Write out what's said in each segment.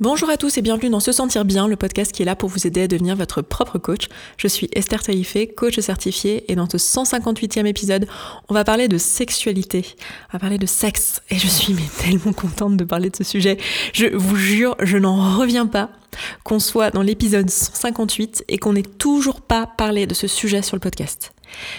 Bonjour à tous et bienvenue dans Se Sentir Bien, le podcast qui est là pour vous aider à devenir votre propre coach. Je suis Esther Taïfé, coach certifiée, et dans ce 158e épisode, on va parler de sexualité, on va parler de sexe, et je suis tellement contente de parler de ce sujet. Je vous jure, je n'en reviens pas qu'on soit dans l'épisode 158 et qu'on n'ait toujours pas parlé de ce sujet sur le podcast.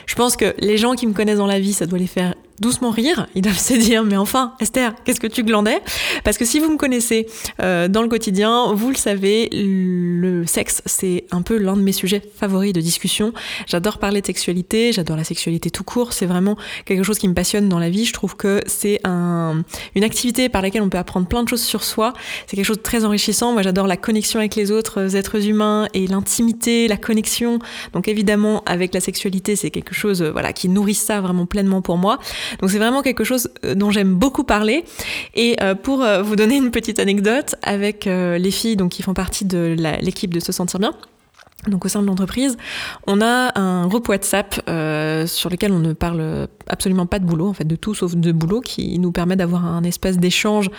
Je pense que les gens qui me connaissent dans la vie, ça doit les faire doucement rire. Ils doivent se dire, mais enfin, Esther, qu'est-ce que tu glandais? Parce que si vous me connaissez euh, dans le quotidien, vous le savez, le sexe, c'est un peu l'un de mes sujets favoris de discussion. J'adore parler de sexualité, j'adore la sexualité tout court. C'est vraiment quelque chose qui me passionne dans la vie. Je trouve que c'est un, une activité par laquelle on peut apprendre plein de choses sur soi. C'est quelque chose de très enrichissant. Moi, j'adore la connexion avec les autres êtres humains et l'intimité, la connexion. Donc évidemment, avec la sexualité, c'est quelque chose voilà qui nourrit ça vraiment pleinement pour moi. Donc c'est vraiment quelque chose euh, dont j'aime beaucoup parler. Et euh, pour euh, vous donner une petite anecdote avec les filles qui font partie de l'équipe de Se Sentir Bien, donc au sein de l'entreprise, on a un groupe WhatsApp sur lequel on ne parle absolument pas de boulot, en fait de tout sauf de boulot, qui nous permet d'avoir un espèce d'échange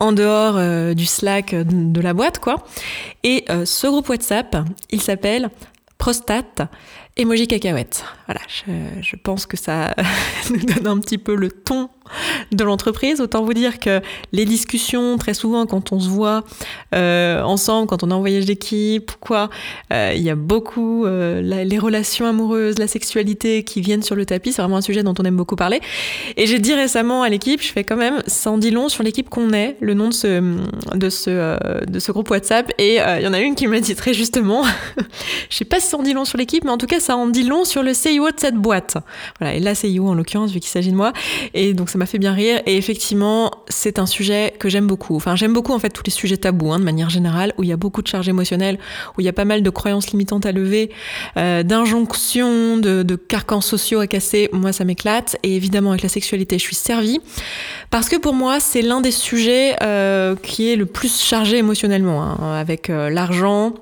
en dehors du Slack de, la boîte, quoi. Et ce groupe WhatsApp, il s'appelle Prostate Emoji cacahuète. Voilà, je, pense que ça nous donne un petit peu le ton de l'entreprise. Autant vous dire que les discussions, très souvent, quand on se voit euh, ensemble, quand on est en voyage d'équipe, quoi, euh, il y a beaucoup euh, les relations amoureuses, la sexualité qui viennent sur le tapis. C'est vraiment un sujet dont on aime beaucoup parler. Et j'ai dit récemment à l'équipe, je fais quand même, ça en dit long sur l'équipe qu'on est, le nom de ce, de ce, de ce groupe WhatsApp. Et il y en a une qui m'a dit très justement, je sais pas si ça en dit long sur l'équipe, mais en tout cas, ça en dit long sur le CIO de cette boîte. Voilà, et la CIO en l'occurrence, vu qu'il s'agit de moi. Et donc ça m'a fait bien rire. Et effectivement, c'est un sujet que j'aime beaucoup. Enfin, j'aime beaucoup en fait tous les sujets tabous, hein, de manière générale, où il y a beaucoup de charges émotionnelles, où il y a pas mal de croyances limitantes à lever, euh, d'injonctions, de, de carcans sociaux à casser. Moi, ça m'éclate. Et évidemment, avec la sexualité, je suis servie. Parce que pour moi, c'est l'un des sujets euh, qui est le plus chargé émotionnellement, hein, avec euh, l'argent,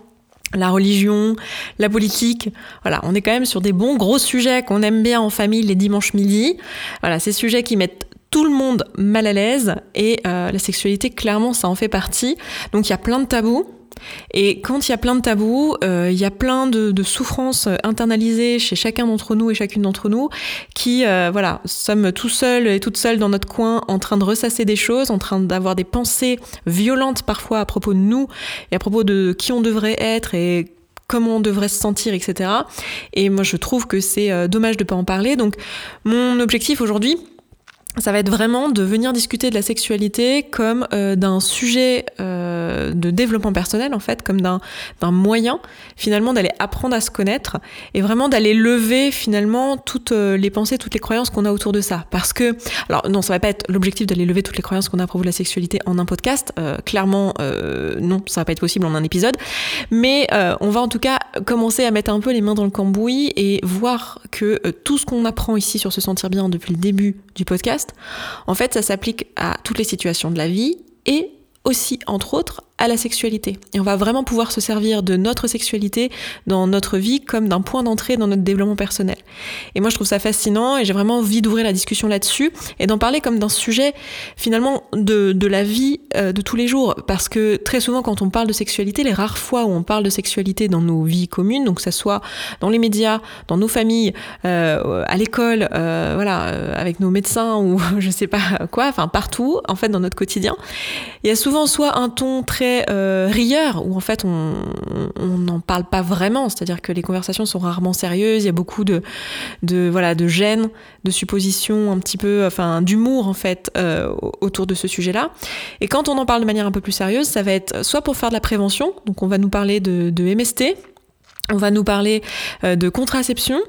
la religion, la politique. Voilà, on est quand même sur des bons gros sujets qu'on aime bien en famille les dimanches midi. Voilà, ces sujets qui mettent tout le monde mal à l'aise et euh, la sexualité, clairement, ça en fait partie. Donc il y a plein de tabous. Et quand il y a plein de tabous, euh, il y a plein de, souffrances internalisées chez chacun d'entre nous et chacune d'entre nous qui, euh, voilà, sommes tout seuls et toutes seules dans notre coin en train de ressasser des choses, en train d'avoir des pensées violentes parfois à propos de nous et à propos de qui on devrait être et comment on devrait se sentir, etc. Et moi, je trouve que c'est euh, dommage de ne pas en parler. Donc, mon objectif aujourd'hui, ça va être vraiment de venir discuter de la sexualité comme euh, d'un sujet euh, de développement personnel en fait, comme d'un moyen finalement d'aller apprendre à se connaître et vraiment d'aller lever finalement toutes euh, les pensées, toutes les croyances qu'on a autour de ça. Parce que, alors non, ça va pas être l'objectif d'aller lever toutes les croyances qu'on a à propos de la sexualité en un podcast, clairement non, ça va pas être possible en un épisode, mais on va en tout cas commencer à mettre un peu les mains dans le cambouis et voir que tout ce qu'on apprend ici sur se sentir bien depuis le début du podcast, en fait, ça s'applique à toutes les situations de la vie et aussi, entre autres, à la sexualité. Et on va vraiment pouvoir se servir de notre sexualité dans notre vie comme d'un point d'entrée dans notre développement personnel. Et moi, je trouve ça fascinant et j'ai vraiment envie d'ouvrir la discussion là-dessus et d'en parler comme d'un sujet finalement de, de la vie euh, de tous les jours. Parce que très souvent, quand on parle de sexualité, les rares fois où on parle de sexualité dans nos vies communes, donc que ça soit dans les médias, dans nos familles, euh, à l'école, euh, voilà, avec nos médecins ou je sais pas quoi, enfin partout, en fait, dans notre quotidien, il y a souvent soit un ton très euh, rieur, où en fait on n'en parle pas vraiment, c'est-à-dire que les conversations sont rarement sérieuses, il y a beaucoup de, de, voilà, de gêne, de suppositions, un petit peu, enfin d'humour en fait euh, autour de ce sujet-là. Et quand on en parle de manière un peu plus sérieuse, ça va être soit pour faire de la prévention, donc on va nous parler de, de MST, on va nous parler euh, de contraception,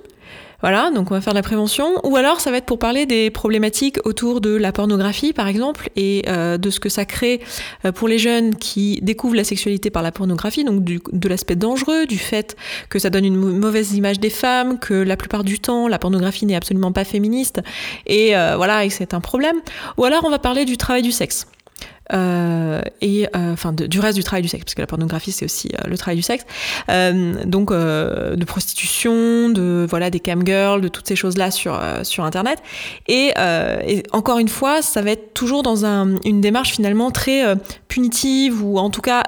voilà, donc on va faire de la prévention. Ou alors ça va être pour parler des problématiques autour de la pornographie, par exemple, et euh, de ce que ça crée euh, pour les jeunes qui découvrent la sexualité par la pornographie, donc de l'aspect dangereux, du fait que ça donne une mauvaise image des femmes, que la plupart du temps la pornographie n'est absolument pas féministe, et euh, voilà, et c'est un problème. Ou alors on va parler du travail du sexe. Et enfin du reste du travail du sexe, parce que la pornographie c'est aussi le travail du sexe. donc de prostitution, de voilà des cam girls, de toutes ces choses là sur sur internet. Et, et, encore une fois, ça va être toujours dans un, une démarche finalement très punitive ou en tout cas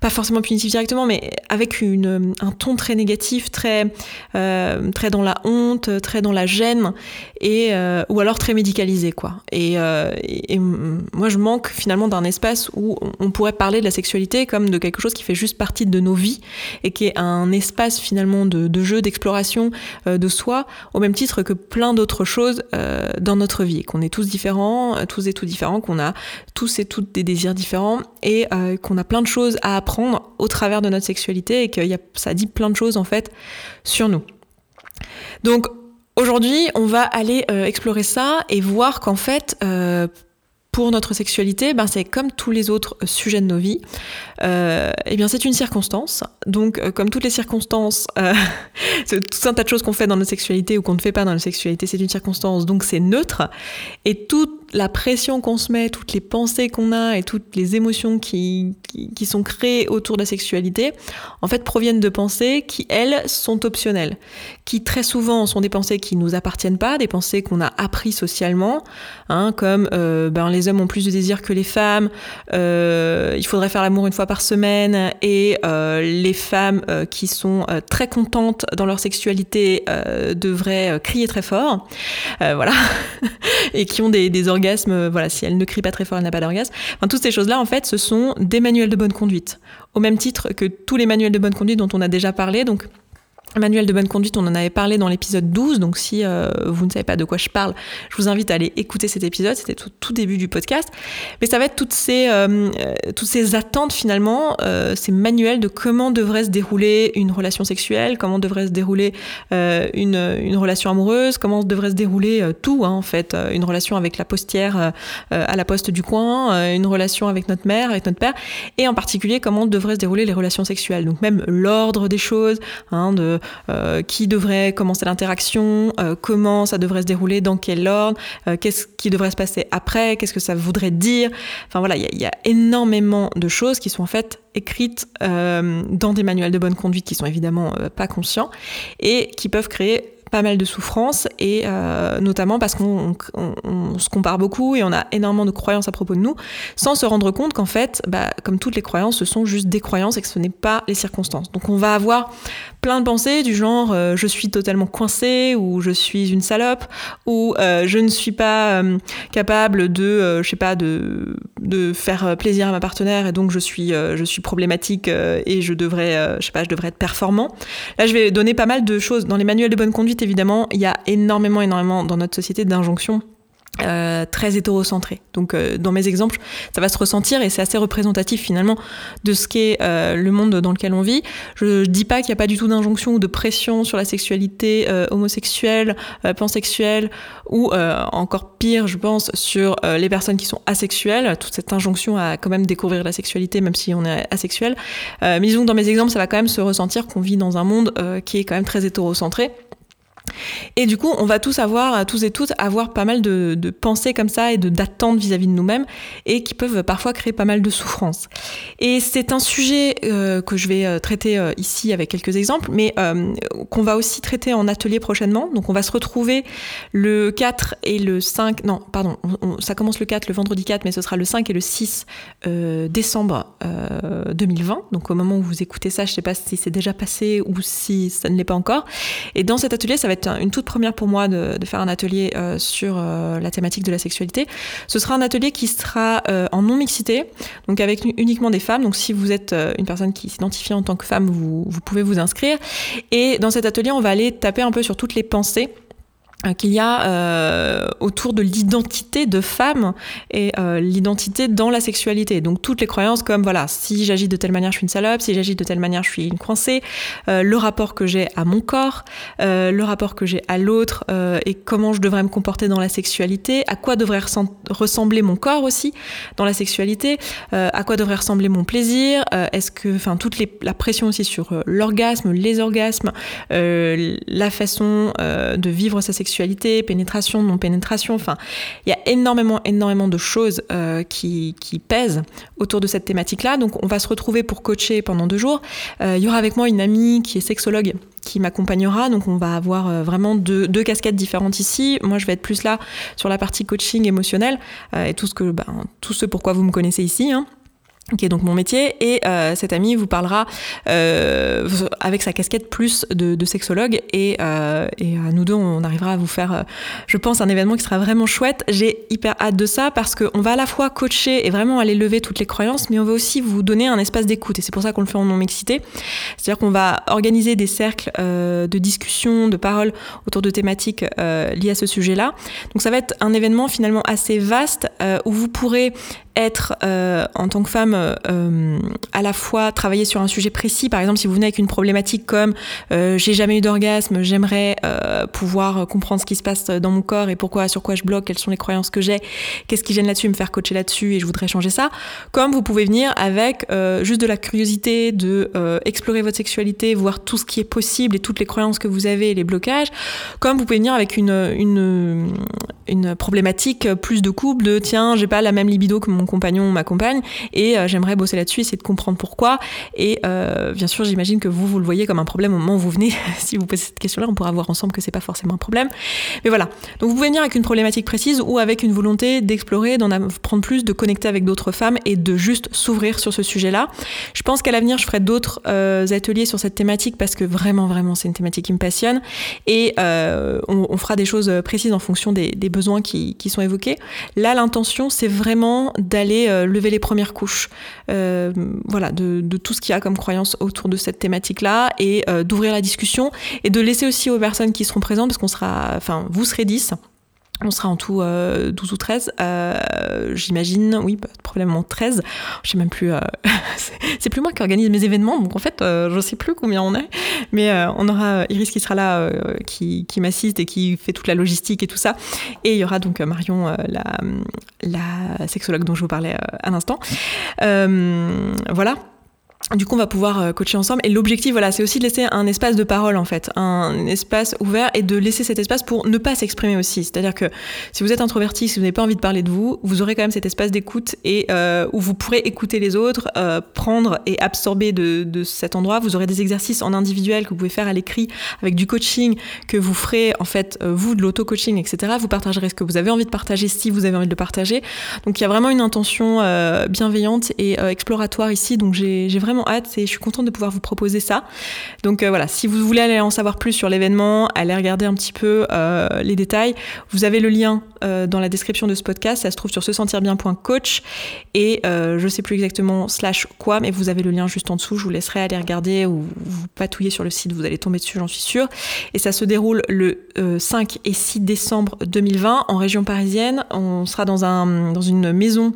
pas forcément punitive directement, mais avec une, un ton très négatif, très très dans la honte, très dans la gêne et ou alors très médicalisé quoi. Et, et, moi je manque finalement d'un espace où on pourrait parler de la sexualité comme de quelque chose qui fait juste partie de nos vies et qui est un espace finalement de, jeu, d'exploration euh, de soi, au même titre que plein d'autres choses euh, dans notre vie, qu'on est tous différents, euh, tous et toutes différents, qu'on a tous et toutes des désirs différents et qu'on a plein de choses à apprendre au travers de notre sexualité et que y a, ça dit plein de choses en fait sur nous. Donc aujourd'hui, on va aller explorer ça et voir qu'en fait, pour notre sexualité, ben c'est comme tous les autres sujets de nos vies. Euh, eh bien, c'est une circonstance. Donc, euh, comme toutes les circonstances, euh, tout un tas de choses qu'on fait dans notre sexualité ou qu'on ne fait pas dans notre sexualité, c'est une circonstance. Donc, c'est neutre. Et la pression qu'on se met, toutes les pensées qu'on a et toutes les émotions qui, qui, sont créées autour de la sexualité, en fait, proviennent de pensées qui, elles, sont optionnelles, qui très souvent sont des pensées qui nous appartiennent pas, des pensées qu'on a appris socialement, hein, comme euh, ben, les hommes ont plus de désir que les femmes, euh, il faudrait faire l'amour une fois par semaine, et euh, les femmes qui sont très contentes dans leur sexualité devraient crier très fort, voilà, et qui ont des, des orgasmes, voilà, si elles ne crient pas très fort, elles n'ont pas d'orgasme. Enfin, toutes ces choses-là, en fait, ce sont des manuels de bonne conduite, au même titre que tous les manuels de bonne conduite dont on a déjà parlé, donc Manuel de bonne conduite, on en avait parlé dans l'épisode 12, donc si euh, vous ne savez pas de quoi je parle, je vous invite à aller écouter cet épisode, c'était tout, tout début du podcast. Mais ça va être toutes ces, euh, euh, attentes finalement, ces manuels de comment devrait se dérouler une relation sexuelle, comment devrait se dérouler une, une, relation amoureuse, comment devrait se dérouler tout hein, en fait, une relation avec la postière à la poste du coin, une relation avec notre mère, avec notre père, et en particulier comment devraient se dérouler les relations sexuelles. Donc même l'ordre des choses, hein, de euh, qui devrait commencer l'interaction, euh, comment ça devrait se dérouler, dans quel ordre, euh, qu'est-ce qui devrait se passer après, qu'est-ce que ça voudrait dire. Enfin voilà, il y, y, a énormément de choses qui sont en fait écrites dans des manuels de bonne conduite qui sont évidemment pas conscients et qui peuvent créer pas mal de souffrances et euh, notamment parce qu'on on, on, se compare beaucoup et on a énormément de croyances à propos de nous sans se rendre compte qu'en fait, bah, comme toutes les croyances, ce sont juste des croyances et que ce n'est pas les circonstances. Donc on va avoir plein de pensées du genre euh, je suis totalement coincée ou je suis une salope ou euh, je ne suis pas capable de je sais pas de, de faire plaisir à ma partenaire et donc je suis je suis problématique et je devrais je sais pas je devrais être performant. Là je vais donner pas mal de choses dans les manuels de bonne conduite évidemment, il y a énormément, énormément dans notre société d'injonctions euh, très hétérocentré. Donc euh, dans mes exemples, ça va se ressentir et c'est assez représentatif finalement de ce qu'est euh, le monde dans lequel on vit. Je, je dis pas qu'il n'y a pas du tout d'injonction ou de pression sur la sexualité homosexuelle, pansexuelle ou encore pire, je pense, sur les personnes qui sont asexuelles. Toute cette injonction à quand même découvrir la sexualité même si on est asexuel. mais disons que dans mes exemples, ça va quand même se ressentir qu'on vit dans un monde qui est quand même très hétérocentré. Et du coup, on va tous avoir, tous et toutes, avoir pas mal de, pensées comme ça et d'attentes vis-à-vis de nous-mêmes et qui peuvent parfois créer pas mal de souffrances. Et c'est un sujet euh, que je vais euh, traiter euh, ici avec quelques exemples, mais qu'on va aussi traiter en atelier prochainement. Donc on va se retrouver le 4 et le 5, non, pardon, on, on, ça commence le 4, le vendredi 4, mais ce sera le 5 et le 6 euh, décembre 2020. Donc au moment où vous écoutez ça, je sais pas si c'est déjà passé ou si ça ne l'est pas encore. Et dans cet atelier, ça va être une toute première pour moi de, faire un atelier euh, sur euh, la thématique de la sexualité. Ce sera un atelier qui sera euh, en non-mixité, donc avec uniquement des femmes. Donc si vous êtes une personne qui s'identifie en tant que femme, vous, pouvez vous inscrire. Et dans cet atelier, on va aller taper un peu sur toutes les pensées qu'il y a euh, autour de l'identité de femme et euh, l'identité dans la sexualité. Donc toutes les croyances comme voilà, si j'agis de telle manière, je suis une salope, si j'agis de telle manière, je suis une coincée, euh, le rapport que j'ai à mon corps, euh, le rapport que j'ai à l'autre euh, et comment je devrais me comporter dans la sexualité, à quoi devrait ressembler mon corps aussi dans la sexualité, à quoi devrait ressembler mon plaisir, est-ce que enfin toute les, la pression aussi sur l'orgasme, les orgasmes, la façon de vivre sa sexualité sexualité, pénétration, non-pénétration. Enfin, il y a énormément, énormément de choses euh, qui, qui, pèsent autour de cette thématique-là. Donc, on va se retrouver pour coacher pendant deux jours. Euh, il y aura avec moi une amie qui est sexologue qui m'accompagnera. Donc, on va avoir euh, vraiment deux, casquettes différentes ici. Moi, je vais être plus là sur la partie coaching émotionnel et tout ce que, ben, tout ce pourquoi vous me connaissez ici. Hein qui est donc mon métier, et euh, cet ami vous parlera euh, avec sa casquette plus de, sexologue, et, euh, et à nous deux, on arrivera à vous faire, euh, je pense, un événement qui sera vraiment chouette. J'ai hyper hâte de ça parce qu'on va à la fois coacher et vraiment aller lever toutes les croyances, mais on va aussi vous donner un espace d'écoute, et c'est pour ça qu'on le fait en non-mixité. C'est-à-dire qu'on va organiser des cercles euh, de discussion, de paroles autour de thématiques liées à ce sujet-là. Donc ça va être un événement finalement assez vaste où vous pourrez être euh, en tant que femme euh, à la fois travailler sur un sujet précis. Par exemple, si vous venez avec une problématique comme euh, j'ai jamais eu d'orgasme, j'aimerais pouvoir comprendre ce qui se passe dans mon corps et pourquoi, sur quoi je bloque, quelles sont les croyances que j'ai, qu'est-ce qui gêne là-dessus, me faire coacher là-dessus et je voudrais changer ça. Comme vous pouvez venir avec juste de la curiosité de explorer votre sexualité, voir tout ce qui est possible et toutes les croyances que vous avez et les blocages. Comme vous pouvez venir avec une, une, une problématique plus de couple, de tiens, j'ai pas la même libido que mon compagnon ou ma compagne et euh, j'aimerais bosser là-dessus, essayer de comprendre pourquoi. Et euh, bien sûr, j'imagine que vous, vous le voyez comme un problème au moment où vous venez. si vous posez cette question-là, on pourra voir ensemble que c'est pas forcément un problème. Mais voilà. Donc vous pouvez venir avec une problématique précise ou avec une volonté d'explorer, d'en prendre plus, de connecter avec d'autres femmes et de juste s'ouvrir sur ce sujet-là. Je pense qu'à l'avenir, je ferai d'autres euh, ateliers sur cette thématique parce que vraiment, vraiment, c'est une thématique qui me passionne. Et on, fera des choses précises en fonction des, des besoins qui, qui, sont évoqués. Là, l'intention, c'est vraiment d'aller euh, lever les premières couches euh, voilà, de, de, tout ce qu'il y a comme croyance autour de cette thématique-là et euh, d'ouvrir la discussion et de laisser aussi aux personnes qui seront présentes, parce qu'on sera, enfin, vous serez 10, on sera en tout euh, 12 ou 13, euh, j'imagine, oui, probablement 13. Je sais même plus, euh, c'est plus moi qui organise mes événements, donc en fait, euh, je sais plus combien on est. Mais euh, on aura Iris qui sera là, euh, qui, qui m'assiste et qui fait toute la logistique et tout ça. Et il y aura donc Marion, la, la sexologue dont je vous parlais à l'instant. voilà. Du coup, on va pouvoir euh, coacher ensemble. Et l'objectif, voilà, c'est aussi de laisser un espace de parole, en fait, un espace ouvert et de laisser cet espace pour ne pas s'exprimer aussi. C'est-à-dire que si vous êtes introverti, si vous n'avez pas envie de parler de vous, vous aurez quand même cet espace d'écoute et euh, où vous pourrez écouter les autres, euh, prendre et absorber de, cet endroit. Vous aurez des exercices en individuel que vous pouvez faire à l'écrit avec du coaching que vous ferez, en fait, vous, de l'auto-coaching, etc. Vous partagerez ce que vous avez envie de partager si vous avez envie de le partager. Donc, il y a vraiment une intention bienveillante et exploratoire ici. Donc, j'ai vraiment hâte et je suis contente de pouvoir vous proposer ça. Donc euh, voilà, si vous voulez aller en savoir plus sur l'événement, aller regarder un petit peu euh, les détails, vous avez le lien euh, dans la description de ce podcast. Ça se trouve sur se sentir bien.coach et je sais plus exactement slash quoi, mais vous avez le lien juste en dessous. Je vous laisserai aller regarder ou vous patouiller sur le site, vous allez tomber dessus, j'en suis sûre. Et ça se déroule le 5 et 6 décembre 2020 en région parisienne. On sera dans, un, dans une maison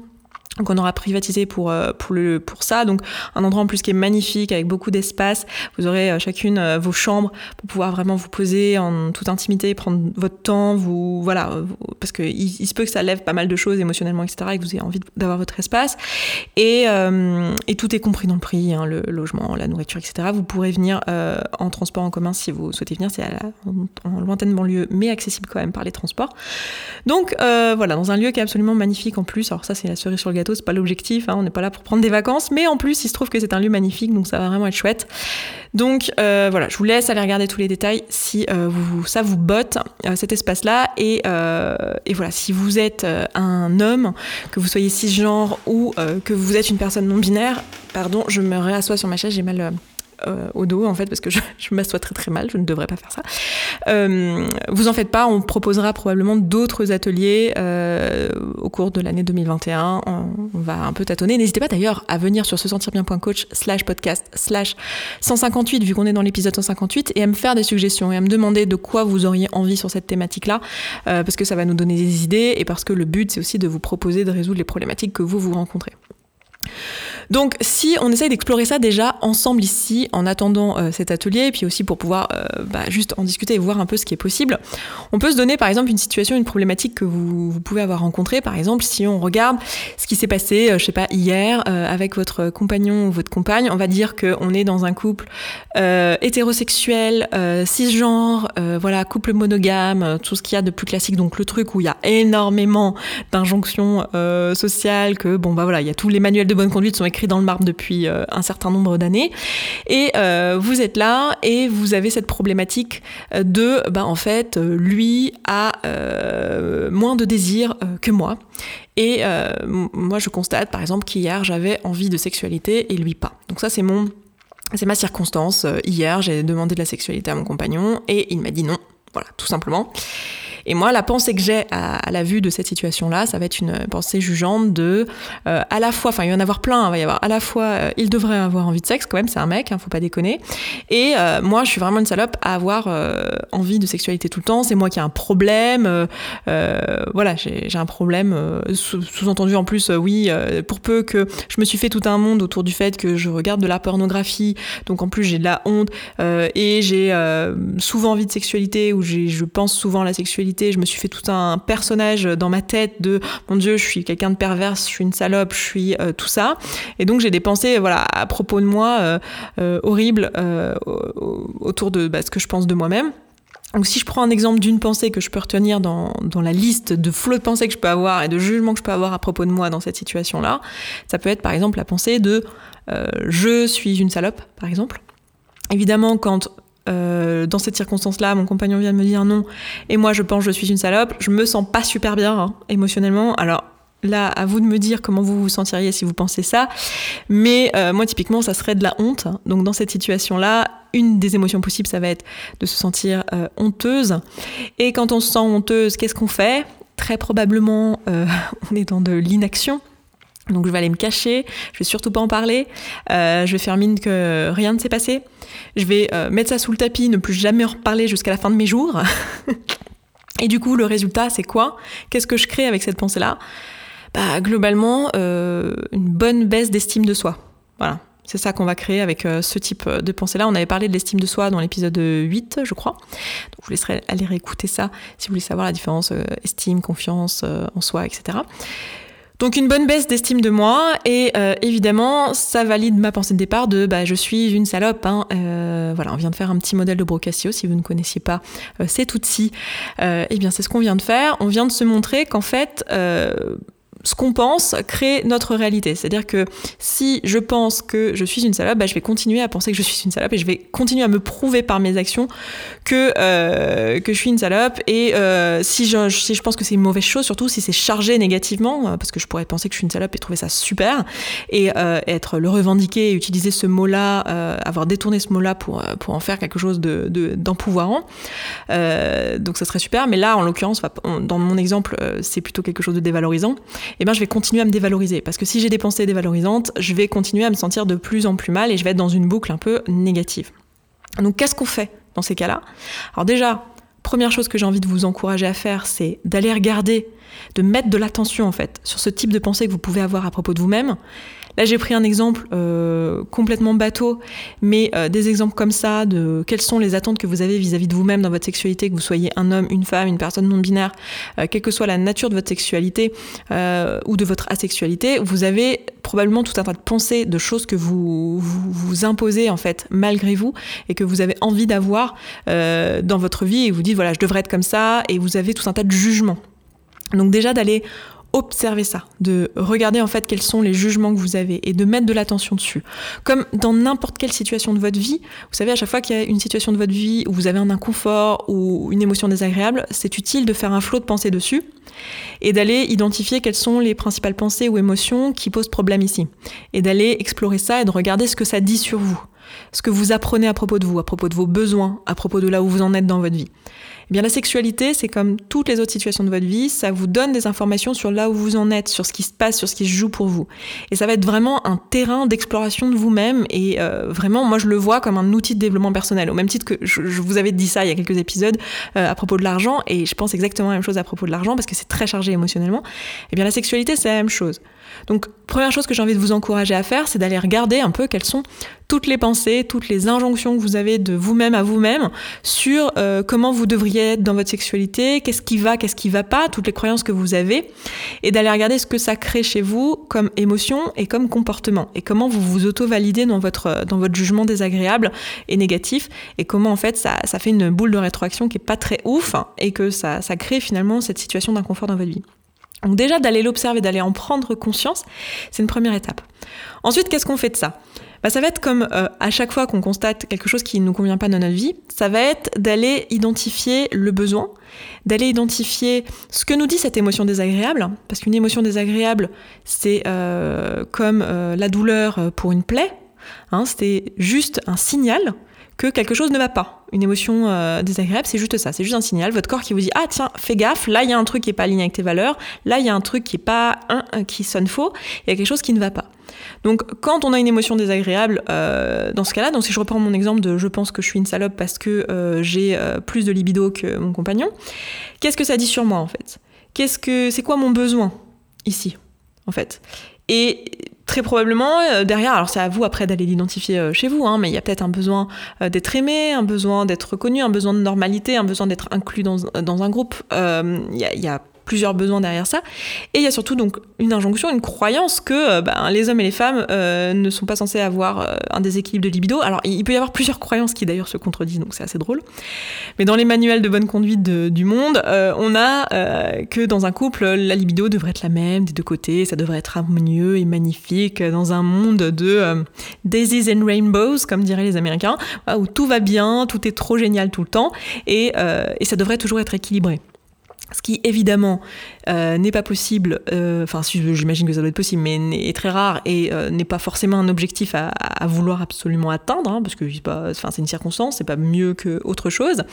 qu'on aura privatisé pour, euh, pour, le, pour ça. Donc un endroit en plus qui est magnifique avec beaucoup d'espace. Vous aurez euh, chacune euh, vos chambres pour pouvoir vraiment vous poser en toute intimité, prendre votre temps, vous voilà, parce que il, se peut que ça lève pas mal de choses émotionnellement, etc. et que vous ayez envie d'avoir votre espace. Et, tout est compris dans le prix, hein, le logement, la nourriture, etc. Vous pourrez venir en transport en commun si vous souhaitez venir. C'est en, en, lointaine banlieue, mais accessible quand même par les transports. Donc voilà, dans un lieu qui est absolument magnifique en plus. Alors ça, c'est la cerise sur le gâteau c'est pas l'objectif, hein, on n'est pas là pour prendre des vacances, mais en plus il se trouve que c'est un lieu magnifique, donc ça va vraiment être chouette. Donc euh, voilà, je vous laisse aller regarder tous les détails si euh, ça vous botte euh, cet espace-là. Et, et, voilà, si vous êtes un homme, que vous soyez cisgenre ou que vous êtes une personne non binaire, pardon, je me réassois sur ma chaise, j'ai mal euh, au dos en fait parce que je, je m'assois très très mal, je ne devrais pas faire ça. Euh, vous en faites pas, on proposera probablement d'autres ateliers euh, au cours de l'année 2021. On, on, va un peu tâtonner. N'hésitez pas d'ailleurs à venir sur se sentir bien.coach slash podcast slash 158 vu qu'on est dans l'épisode 158 et à me faire des suggestions et à me demander de quoi vous auriez envie sur cette thématique là euh, parce que ça va nous donner des idées et parce que le but c'est aussi de vous proposer de résoudre les problématiques que vous vous rencontrez. Donc si on essaye d'explorer ça déjà ensemble ici, en attendant euh, cet atelier, et puis aussi pour pouvoir euh, bah, juste en discuter et voir un peu ce qui est possible, on peut se donner par exemple une situation, une problématique que vous, pouvez avoir rencontrée. Par exemple, si on regarde ce qui s'est passé, euh, je sais pas, hier avec votre compagnon ou votre compagne, on va dire qu'on est dans un couple hétérosexuel, cisgenre, voilà, couple monogame, tout ce qu'il y a de plus classique, donc le truc où il y a énormément d'injonctions sociales, que bon bah voilà, il y a tous les manuels de bonne conduite sont écrit dans le marbre depuis euh, un certain nombre d'années. Et euh, vous êtes là et vous avez cette problématique euh, de, ben, en fait, lui a moins de désir que moi. Et moi, je constate, par exemple, qu'hier, j'avais envie de sexualité et lui pas. Donc ça, c'est mon... C'est ma circonstance. Hier, j'ai demandé de la sexualité à mon compagnon et il m'a dit non. Voilà, tout simplement. Et moi, la pensée que j'ai à, la vue de cette situation-là, ça va être une pensée jugeante de, euh, à la fois, enfin, il va y en avoir plein, il va y avoir à la fois, euh, il devrait avoir envie de sexe quand même, c'est un mec, hein, faut pas déconner. Et euh, moi, je suis vraiment une salope à avoir envie de sexualité tout le temps, c'est moi qui ai un problème, voilà, j'ai un problème, sous-entendu en plus, oui, pour peu que je me suis fait tout un monde autour du fait que je regarde de la pornographie, donc en plus j'ai de la honte, et j'ai souvent envie de sexualité, ou je pense souvent à la sexualité je me suis fait tout un personnage dans ma tête de mon Dieu, je suis quelqu'un de perverse, je suis une salope, je suis euh, tout ça. Et donc j'ai des pensées voilà, à propos de moi euh, euh, horribles autour de bah, ce que je pense de moi-même. Donc si je prends un exemple d'une pensée que je peux retenir dans, dans la liste de flots de pensées que je peux avoir et de jugements que je peux avoir à propos de moi dans cette situation-là, ça peut être par exemple la pensée de je suis une salope, par exemple. Évidemment, quand euh, dans cette circonstance-là, mon compagnon vient de me dire non, et moi je pense que je suis une salope, je me sens pas super bien hein, émotionnellement. Alors là, à vous de me dire comment vous vous sentiriez si vous pensez ça, mais euh, moi typiquement, ça serait de la honte. Donc dans cette situation-là, une des émotions possibles, ça va être de se sentir euh, honteuse. Et quand on se sent honteuse, qu'est-ce qu'on fait? Très probablement, on est dans de l'inaction. Donc je vais aller me cacher, je vais surtout pas en parler, euh, je vais faire mine que rien ne s'est passé, je vais euh, mettre ça sous le tapis, ne plus jamais en reparler jusqu'à la fin de mes jours. Et du coup, le résultat, c'est quoi? Qu'est-ce que je crée avec cette pensée-là? Bah, Globalement, euh, une bonne baisse d'estime de soi. Voilà. C'est ça qu'on va créer avec ce type de pensée-là. On avait parlé de l'estime de soi dans l'épisode 8, je crois. Donc, je vous laisserai aller réécouter ça si vous voulez savoir la différence estime, confiance en soi, etc. Donc une bonne baisse d'estime de moi et euh, évidemment ça valide ma pensée de départ de bah, je suis une salope. Hein. Euh, voilà, on vient de faire un petit modèle de Brocassio si vous ne connaissiez pas euh, cet outil. eh bien c'est ce qu'on vient de faire. On vient de se montrer qu'en fait ce qu'on pense crée notre réalité. C'est-à-dire que si je pense que je suis une salope, bah, je vais continuer à penser que je suis une salope et je vais continuer à me prouver par mes actions que, euh, je suis une salope. Et euh, si, je, pense que c'est une mauvaise chose, surtout si c'est chargé négativement, euh, parce que je pourrais penser que je suis une salope et trouver ça super, et être le revendiquer et utiliser ce mot-là, avoir détourné ce mot-là pour, pour en faire quelque chose d'empouvoirant. De, donc ça serait super. Mais là, en l'occurrence, dans mon exemple, c'est plutôt quelque chose de dévalorisant eh ben, je vais continuer à me dévaloriser. Parce que si j'ai des pensées dévalorisantes, je vais continuer à me sentir de plus en plus mal et je vais être dans une boucle un peu négative. Donc qu'est-ce qu'on fait dans ces cas-là? Alors déjà, première chose que j'ai envie de vous encourager à faire, c'est d'aller regarder, de mettre de l'attention en fait sur ce type de pensée que vous pouvez avoir à propos de vous-même Là, j'ai pris un exemple euh, complètement bateau, mais euh, des exemples comme ça de quelles sont les attentes que vous avez vis-à-vis de vous-même dans votre sexualité, que vous soyez un homme, une femme, une personne non binaire, euh, quelle que soit la nature de votre sexualité ou de votre asexualité, vous avez probablement tout un tas de pensées, de choses que vous vous, vous imposez en fait malgré vous et que vous avez envie d'avoir dans votre vie et vous dites voilà je devrais être comme ça et vous avez tout un tas de jugements. Donc déjà d'aller observer ça, de regarder en fait quels sont les jugements que vous avez et de mettre de l'attention dessus. Comme dans n'importe quelle situation de votre vie, vous savez, à chaque fois qu'il y a une situation de votre vie où vous avez un inconfort ou une émotion désagréable, c'est utile de faire un flot de pensées dessus et d'aller identifier quelles sont les principales pensées ou émotions qui posent problème ici. Et d'aller explorer ça et de regarder ce que ça dit sur vous. Ce que vous apprenez à propos de vous, à propos de vos besoins, à propos de là où vous en êtes dans votre vie. Eh bien, la sexualité, c'est comme toutes les autres situations de votre vie, ça vous donne des informations sur là où vous en êtes, sur ce qui se passe, sur ce qui se joue pour vous. Et ça va être vraiment un terrain d'exploration de vous-même. Et euh, vraiment, moi, je le vois comme un outil de développement personnel. Au même titre que je, vous avais dit ça il y a quelques épisodes euh, à propos de l'argent, et je pense exactement la même chose à propos de l'argent parce que c'est très chargé émotionnellement. Eh bien, la sexualité, c'est la même chose. Donc, première chose que j'ai envie de vous encourager à faire, c'est d'aller regarder un peu quelles sont toutes les pensées, toutes les injonctions que vous avez de vous-même à vous-même sur euh, comment vous devriez être dans votre sexualité, qu'est-ce qui va, qu'est-ce qui va pas, toutes les croyances que vous avez, et d'aller regarder ce que ça crée chez vous comme émotion et comme comportement, et comment vous vous auto-validez dans votre, dans votre jugement désagréable et négatif, et comment en fait ça, ça fait une boule de rétroaction qui est pas très ouf, et que ça, ça crée finalement cette situation d'inconfort dans votre vie. Donc déjà d'aller l'observer, d'aller en prendre conscience, c'est une première étape. Ensuite, qu'est-ce qu'on fait de ça? Bah, Ça va être comme euh, à chaque fois qu'on constate quelque chose qui ne nous convient pas dans notre vie, ça va être d'aller identifier le besoin, d'aller identifier ce que nous dit cette émotion désagréable, parce qu'une émotion désagréable, c'est euh, comme euh, la douleur pour une plaie, hein, c'est juste un signal que quelque chose ne va pas. Une émotion euh, désagréable, c'est juste ça, c'est juste un signal, votre corps qui vous dit ah tiens, fais gaffe, là il y a un truc qui est pas aligné avec tes valeurs, là il y a un truc qui est pas qui sonne faux, il y a quelque chose qui ne va pas. Donc quand on a une émotion désagréable, euh, dans ce cas-là, donc si je reprends mon exemple de je pense que je suis une salope parce que euh, j'ai plus de libido que mon compagnon, qu'est-ce que ça dit sur moi en fait? Qu'est-ce que c'est quoi mon besoin ici en fait? Et très probablement euh, derrière, alors c'est à vous après d'aller l'identifier euh, chez vous, hein, mais il y a peut-être un besoin euh, d'être aimé, un besoin d'être reconnu, un besoin de normalité, un besoin d'être inclus dans, un groupe. Il y, a plusieurs besoins derrière ça. Et il y a surtout donc une injonction, une croyance que euh, ben, les hommes et les femmes euh, ne sont pas censés avoir euh, un déséquilibre de libido. Alors il peut y avoir plusieurs croyances qui d'ailleurs se contredisent, donc c'est assez drôle. Mais dans les manuels de bonne conduite du monde, on a que dans un couple, la libido devrait être la même des deux côtés, ça devrait être harmonieux et magnifique dans un monde de daisies and rainbows, comme diraient les Américains, où tout va bien, tout est trop génial tout le temps, et ça devrait toujours être équilibré. Ce qui évidemment euh, n'est pas possible, euh, enfin j'imagine que ça doit être possible, mais est très rare et euh, n'est pas forcément un objectif à, vouloir absolument atteindre, hein, parce que c'est une circonstance, c'est pas mieux qu'autre chose.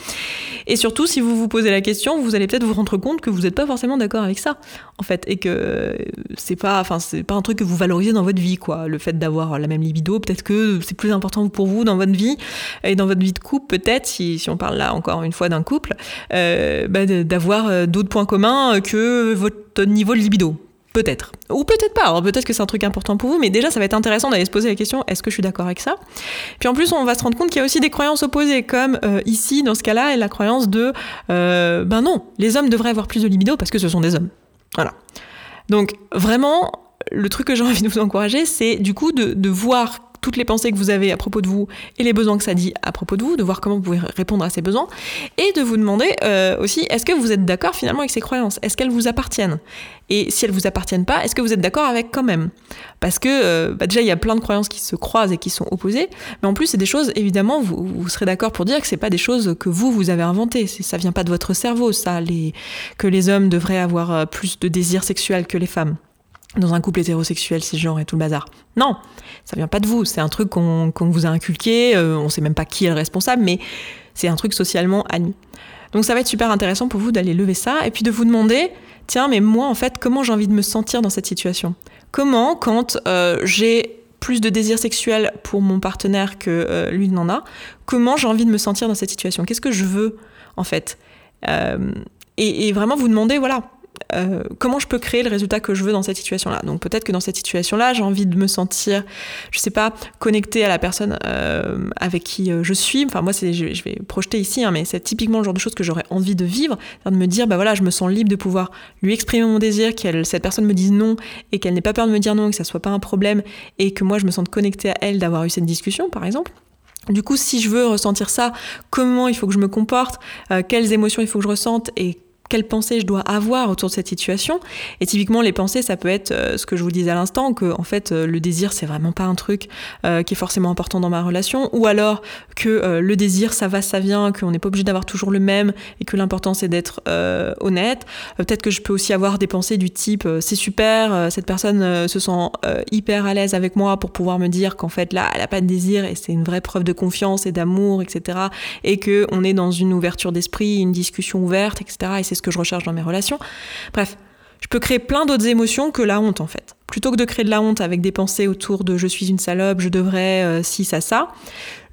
Et surtout, si vous vous posez la question, vous allez peut-être vous rendre compte que vous n'êtes pas forcément d'accord avec ça, en fait, et que c'est pas, pas un truc que vous valorisez dans votre vie, quoi. Le fait d'avoir la même libido, peut-être que c'est plus important pour vous dans votre vie et dans votre vie de couple, peut-être, si, si on parle là encore une fois d'un couple, bah, d'avoir d'autres points communs que votre niveau de libido. Peut-être. Ou peut-être pas. peut-être que c'est un truc important pour vous, mais déjà, ça va être intéressant d'aller se poser la question est-ce que je suis d'accord avec ça? Puis en plus, on va se rendre compte qu'il y a aussi des croyances opposées, comme euh, ici, dans ce cas-là, la croyance de euh, ben non, les hommes devraient avoir plus de libido parce que ce sont des hommes. Voilà. Donc, vraiment, le truc que j'ai envie de vous encourager, c'est du coup de, de voir toutes les pensées que vous avez à propos de vous et les besoins que ça dit à propos de vous, de voir comment vous pouvez répondre à ces besoins, et de vous demander euh, aussi, est-ce que vous êtes d'accord finalement avec ces croyances? Est-ce qu'elles vous appartiennent? Et si elles vous appartiennent pas, est-ce que vous êtes d'accord avec quand même? Parce que euh, bah déjà, il y a plein de croyances qui se croisent et qui sont opposées, mais en plus, c'est des choses, évidemment, vous, vous serez d'accord pour dire que c'est pas des choses que vous, vous avez inventées. Ça vient pas de votre cerveau, ça, les, que les hommes devraient avoir euh, plus de désirs sexuels que les femmes dans un couple hétérosexuel, genre et tout le bazar. Non, ça vient pas de vous, c'est un truc qu'on vous a inculqué, euh, on sait même pas qui est le responsable, mais c'est un truc socialement admis. Donc ça va être super intéressant pour vous d'aller lever ça et puis de vous demander, tiens, mais moi en fait, comment j'ai envie de me sentir dans cette situation? Comment, quand euh, j'ai plus de désir sexuel pour mon partenaire que euh, lui n'en a, comment j'ai envie de me sentir dans cette situation? Qu'est-ce que je veux en fait? Et, et, vraiment vous demander, voilà, euh, comment je peux créer le résultat que je veux dans cette situation-là. Donc peut-être que dans cette situation-là, j'ai envie de me sentir, je sais pas, connectée à la personne euh, avec qui euh, je suis. Enfin moi, je, vais projeter ici, hein, mais c'est typiquement le genre de choses que j'aurais envie de vivre, de me dire, bah voilà, je me sens libre de pouvoir lui exprimer mon désir, qu'elle, cette personne me dise non et qu'elle n'ait pas peur de me dire non, que ça soit pas un problème et que moi je me sente connectée à elle d'avoir eu cette discussion, par exemple. Du coup, si je veux ressentir ça, comment il faut que je me comporte, quelles émotions il faut que je ressente et quelles pensées je dois avoir autour de cette situation. Et typiquement, les pensées, ça peut être ce que je vous disais à l'instant, que en fait, le désir, c'est vraiment pas un truc qui est forcément important dans ma relation, ou alors que le désir, ça va, ça vient, qu'on n'est pas obligé d'avoir toujours le même, et que l'important, c'est d'être honnête. Peut-être que je peux aussi avoir des pensées du type, c'est super, cette personne se sent hyper à l'aise avec moi pour pouvoir me dire qu'en fait, là, elle n'a pas de désir, et c'est une vraie preuve de confiance et d'amour, etc. Et que on est dans une ouverture d'esprit, une discussion ouverte, etc. Et c'est ce que je recherche dans mes relations. Bref, je peux créer plein d'autres émotions que la honte en fait. Plutôt que de créer de la honte avec des pensées autour de je suis une salope, je devrais euh, si ça ça,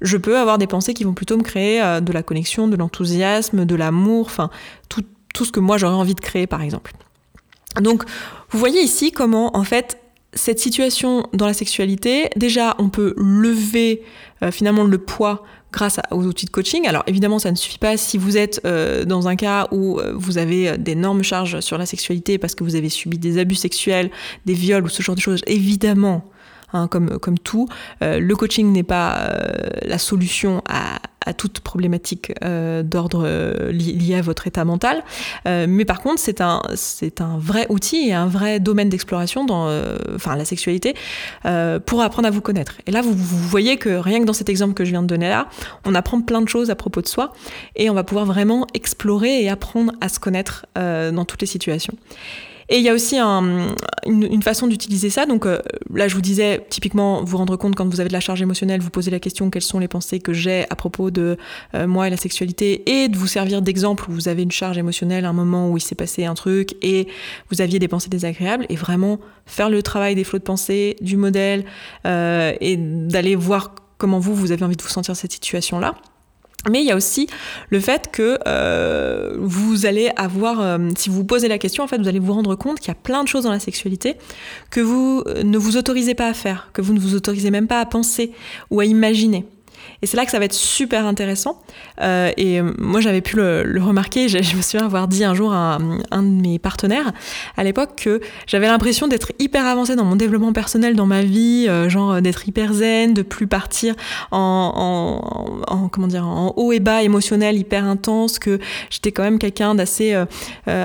je peux avoir des pensées qui vont plutôt me créer euh, de la connexion, de l'enthousiasme, de l'amour, enfin tout, tout ce que moi j'aurais envie de créer par exemple. Donc vous voyez ici comment en fait cette situation dans la sexualité, déjà on peut lever euh, finalement le poids grâce aux outils de coaching. Alors évidemment, ça ne suffit pas si vous êtes euh, dans un cas où euh, vous avez d'énormes charges sur la sexualité parce que vous avez subi des abus sexuels, des viols ou ce genre de choses. Évidemment, hein, comme, comme tout, le coaching n'est pas la solution à, toute problématique euh, d'ordre euh, lié à votre état mental. Euh, mais par contre, c'est un, vrai outil et un vrai domaine d'exploration dans la sexualité pour apprendre à vous connaître. Et là, vous, voyez que rien que dans cet exemple que je viens de donner là, on apprend plein de choses à propos de soi et on va pouvoir vraiment explorer et apprendre à se connaître dans toutes les situations. Et il y a aussi une, façon d'utiliser ça. Donc euh, là, je vous disais, typiquement, vous rendre compte quand vous avez de la charge émotionnelle, vous posez la question quelles sont les pensées que j'ai à propos de euh, moi et la sexualité, et de vous servir d'exemple où vous avez une charge émotionnelle, un moment où il s'est passé un truc, et vous aviez des pensées désagréables, et vraiment faire le travail des flots de pensée, du modèle, euh, et d'aller voir comment vous, vous avez envie de vous sentir cette situation-là. Mais il y a aussi le fait que euh, vous allez avoir, euh, si vous vous posez la question, en fait, vous allez vous rendre compte qu'il y a plein de choses dans la sexualité que vous ne vous autorisez pas à faire, que vous ne vous autorisez même pas à penser ou à imaginer. Et c'est là que ça va être super intéressant. Euh, et moi, j'avais pu le, remarquer. Je, me souviens avoir dit un jour à un, de mes partenaires à l'époque que j'avais l'impression d'être hyper avancée dans mon développement personnel, dans ma vie, euh, genre d'être hyper zen, de plus partir en, en, comment dire, en haut et bas émotionnel, hyper intense, que j'étais quand même quelqu'un d'assez euh,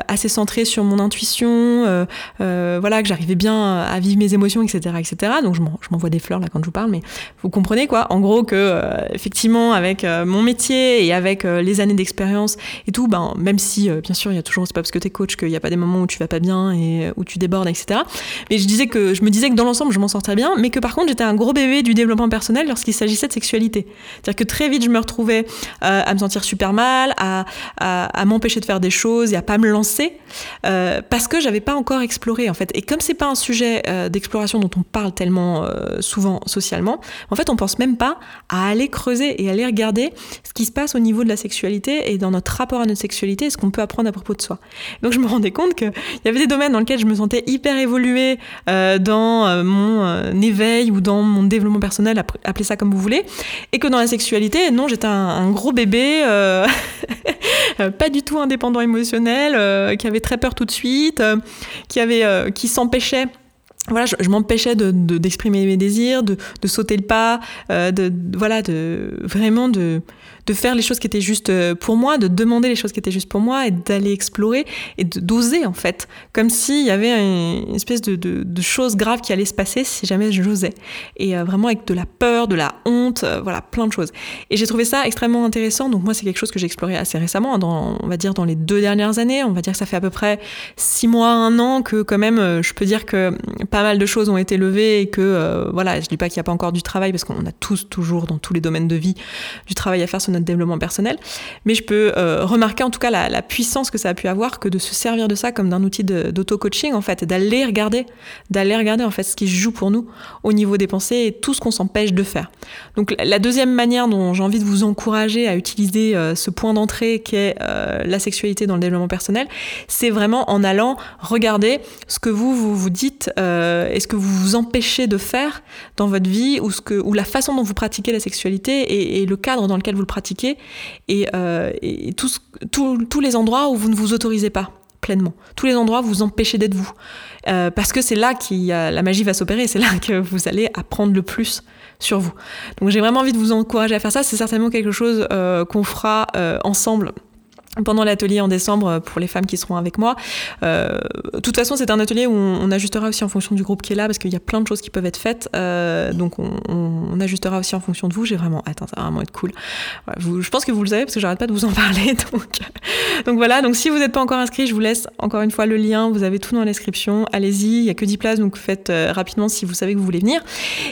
assez centré sur mon intuition, voilà, que j'arrivais bien à vivre mes émotions, etc., etc. Donc je m'envoie des fleurs là quand je vous parle, mais vous comprenez quoi En gros que euh, effectivement, avec euh, mon métier et avec euh, les années d'expérience et tout, ben, même si, bien sûr, il y a toujours, c'est pas parce que tu es coach qu'il n'y a pas des moments où tu vas pas bien et où tu débordes, etc. Mais je, disais que, je me disais que dans l'ensemble, je m'en sortais bien, mais que par contre, j'étais un gros bébé du développement personnel lorsqu'il s'agissait de sexualité. C'est-à-dire que très vite, je me retrouvais à me sentir super mal, à, à, m'empêcher de faire des choses et à pas me lancer parce que j'avais pas encore exploré, en fait. Et comme c'est pas un sujet d'exploration dont on parle tellement souvent socialement, en fait, on pense même pas à aller creuser et aller regarder ce qui se passe au niveau de la sexualité et dans notre rapport à notre sexualité, ce qu'on peut apprendre à propos de soi. Donc je me rendais compte qu'il y avait des domaines dans lesquels je me sentais hyper évoluée euh, dans euh, mon euh, éveil ou dans mon développement personnel, appelez ça comme vous voulez, et que dans la sexualité, non, j'étais un, gros bébé, pas du tout indépendant émotionnel, qui avait très peur tout de suite, qui avait, qui s'empêchait voilà, je, m'empêchais de, d'exprimer mes désirs, de, de, sauter le pas, euh, de, voilà, de vraiment de de faire les choses qui étaient justes euh, pour moi, de demander les choses qui étaient justes pour moi et d'aller explorer et d'oser en fait, comme s'il y avait une espèce de, de, de chose grave qui allait se passer si jamais j'osais. Et euh, vraiment avec de la peur, de la honte, euh, voilà, plein de choses. Et j'ai trouvé ça extrêmement intéressant. Donc moi, c'est quelque chose que j'ai exploré assez récemment, dans, on va dire dans les deux dernières années. On va dire que ça fait à peu près six mois, un an que quand même, je peux dire que pas mal de choses ont été levées et que voilà, je dis pas qu'il n'y a pas encore du travail parce qu'on a tous toujours dans tous les domaines de vie du travail à faire notre développement personnel, mais je peux euh, remarquer en tout cas la, puissance que ça a pu avoir que de se servir de ça comme d'un outil d'auto-coaching en fait, d'aller regarder, d'aller regarder en fait ce qui joue pour nous au niveau des pensées et tout ce qu'on s'empêche de faire. Donc la deuxième manière dont j'ai envie de vous encourager à utiliser euh, ce point d'entrée qui est euh, la sexualité dans le développement personnel, c'est vraiment en allant regarder ce que vous vous, vous dites et ce que vous vous empêchez de faire dans votre vie ou, ce que, ou la façon dont vous pratiquez la sexualité et, et le cadre dans lequel vous le pratiquez et, euh, tous les endroits où vous ne vous autorisez pas pleinement. Tous les endroits où vous empêchez d'être vous. Euh, parce que c'est là que la magie va s'opérer, c'est là que vous allez apprendre le plus sur vous. Donc j'ai vraiment envie de vous encourager à faire ça, c'est certainement quelque chose euh, qu'on fera ensemble pendant l'atelier en décembre euh, pour les femmes qui seront avec moi. Euh, de toute façon, c'est un atelier où on, ajustera aussi en fonction du groupe qui est là parce qu'il y a plein de choses qui peuvent être faites. Euh, donc on, ajustera aussi en fonction de vous. J'ai vraiment hâte, hein, ça va vraiment être cool. Je pense que vous le savez parce que j'arrête pas de vous en parler. Donc, voilà, donc si vous n'êtes pas encore inscrit, je vous laisse encore une fois le lien. Vous avez tout dans la description. Allez-y, il y a que 10 places, donc faites rapidement si vous savez que vous voulez venir.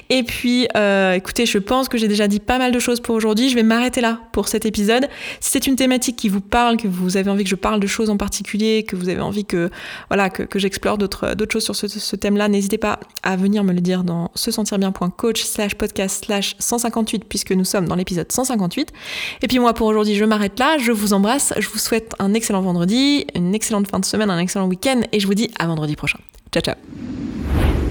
Et puis, écoutez, je pense que j'ai déjà dit pas mal de choses pour aujourd'hui. Je vais m'arrêter là pour cet épisode. Si c'est une thématique qui vous parle, que vous avez envie que je parle de choses en particulier, que vous avez envie que voilà que, j'explore d'autres choses sur ce, ce thème-là, n'hésitez pas à venir me le dire dans se sentir bien.coach slash podcast slash 158 puisque nous sommes dans l'épisode 158. Et puis moi pour aujourd'hui je m'arrête là, je vous embrasse, je vous souhaite un excellent vendredi, une excellente fin de semaine, un excellent week-end et je vous dis à vendredi prochain. Ciao ciao